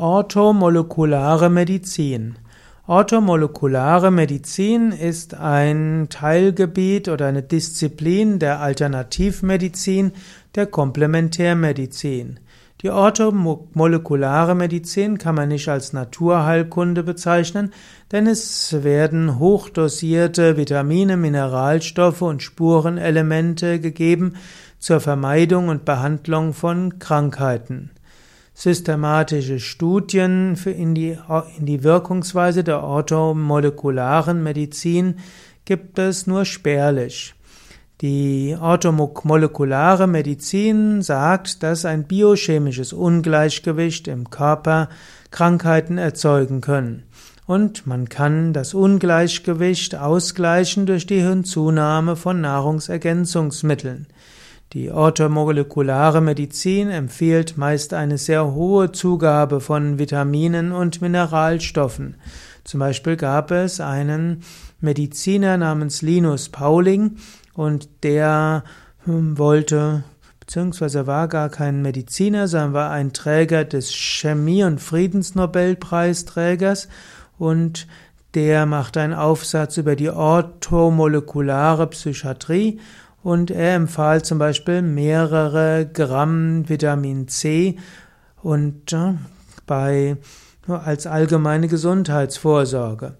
Orthomolekulare Medizin. Orthomolekulare Medizin ist ein Teilgebiet oder eine Disziplin der Alternativmedizin, der Komplementärmedizin. Die orthomolekulare Medizin kann man nicht als Naturheilkunde bezeichnen, denn es werden hochdosierte Vitamine, Mineralstoffe und Spurenelemente gegeben zur Vermeidung und Behandlung von Krankheiten. Systematische Studien in die, in die Wirkungsweise der orthomolekularen Medizin gibt es nur spärlich. Die orthomolekulare Medizin sagt, dass ein biochemisches Ungleichgewicht im Körper Krankheiten erzeugen können. Und man kann das Ungleichgewicht ausgleichen durch die Hinzunahme von Nahrungsergänzungsmitteln. Die orthomolekulare Medizin empfiehlt meist eine sehr hohe Zugabe von Vitaminen und Mineralstoffen. Zum Beispiel gab es einen Mediziner namens Linus Pauling und der hm, wollte, beziehungsweise war gar kein Mediziner, sondern war ein Träger des Chemie- und Friedensnobelpreisträgers und der machte einen Aufsatz über die orthomolekulare Psychiatrie und er empfahl zum Beispiel mehrere Gramm Vitamin C und äh, bei als allgemeine Gesundheitsvorsorge.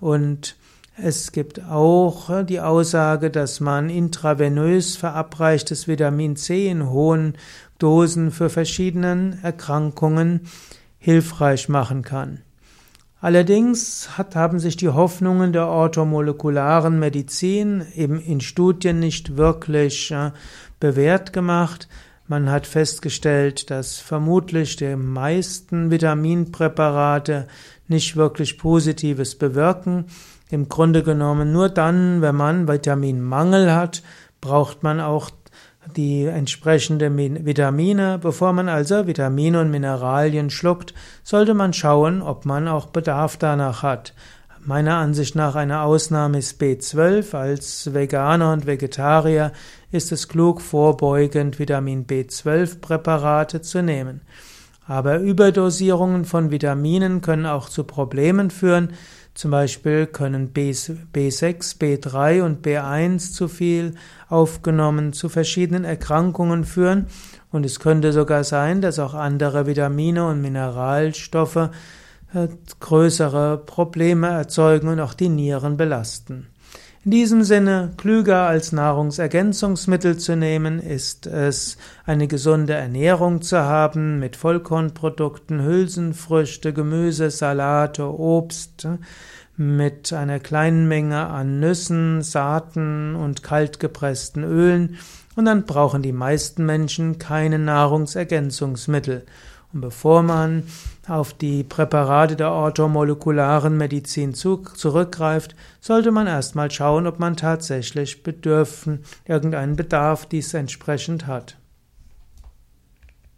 Und es gibt auch äh, die Aussage, dass man intravenös verabreichtes Vitamin C in hohen Dosen für verschiedene Erkrankungen hilfreich machen kann. Allerdings hat, haben sich die Hoffnungen der orthomolekularen Medizin eben in Studien nicht wirklich äh, bewährt gemacht. Man hat festgestellt, dass vermutlich die meisten Vitaminpräparate nicht wirklich Positives bewirken. Im Grunde genommen nur dann, wenn man Vitaminmangel hat, braucht man auch die entsprechenden Vitamine. Bevor man also Vitamine und Mineralien schluckt, sollte man schauen, ob man auch Bedarf danach hat. Meiner Ansicht nach eine Ausnahme ist B12. Als Veganer und Vegetarier ist es klug, vorbeugend Vitamin B12 Präparate zu nehmen. Aber Überdosierungen von Vitaminen können auch zu Problemen führen. Zum Beispiel können B6, B3 und B1 zu viel aufgenommen zu verschiedenen Erkrankungen führen und es könnte sogar sein, dass auch andere Vitamine und Mineralstoffe äh, größere Probleme erzeugen und auch die Nieren belasten. In diesem Sinne, klüger als Nahrungsergänzungsmittel zu nehmen, ist es, eine gesunde Ernährung zu haben mit Vollkornprodukten, Hülsenfrüchte, Gemüse, Salate, Obst, mit einer kleinen Menge an Nüssen, Saaten und kaltgepressten Ölen. Und dann brauchen die meisten Menschen keine Nahrungsergänzungsmittel. Und bevor man auf die Präparate der orthomolekularen Medizin zurückgreift, sollte man erstmal schauen, ob man tatsächlich bedürfen, irgendeinen Bedarf dies entsprechend hat.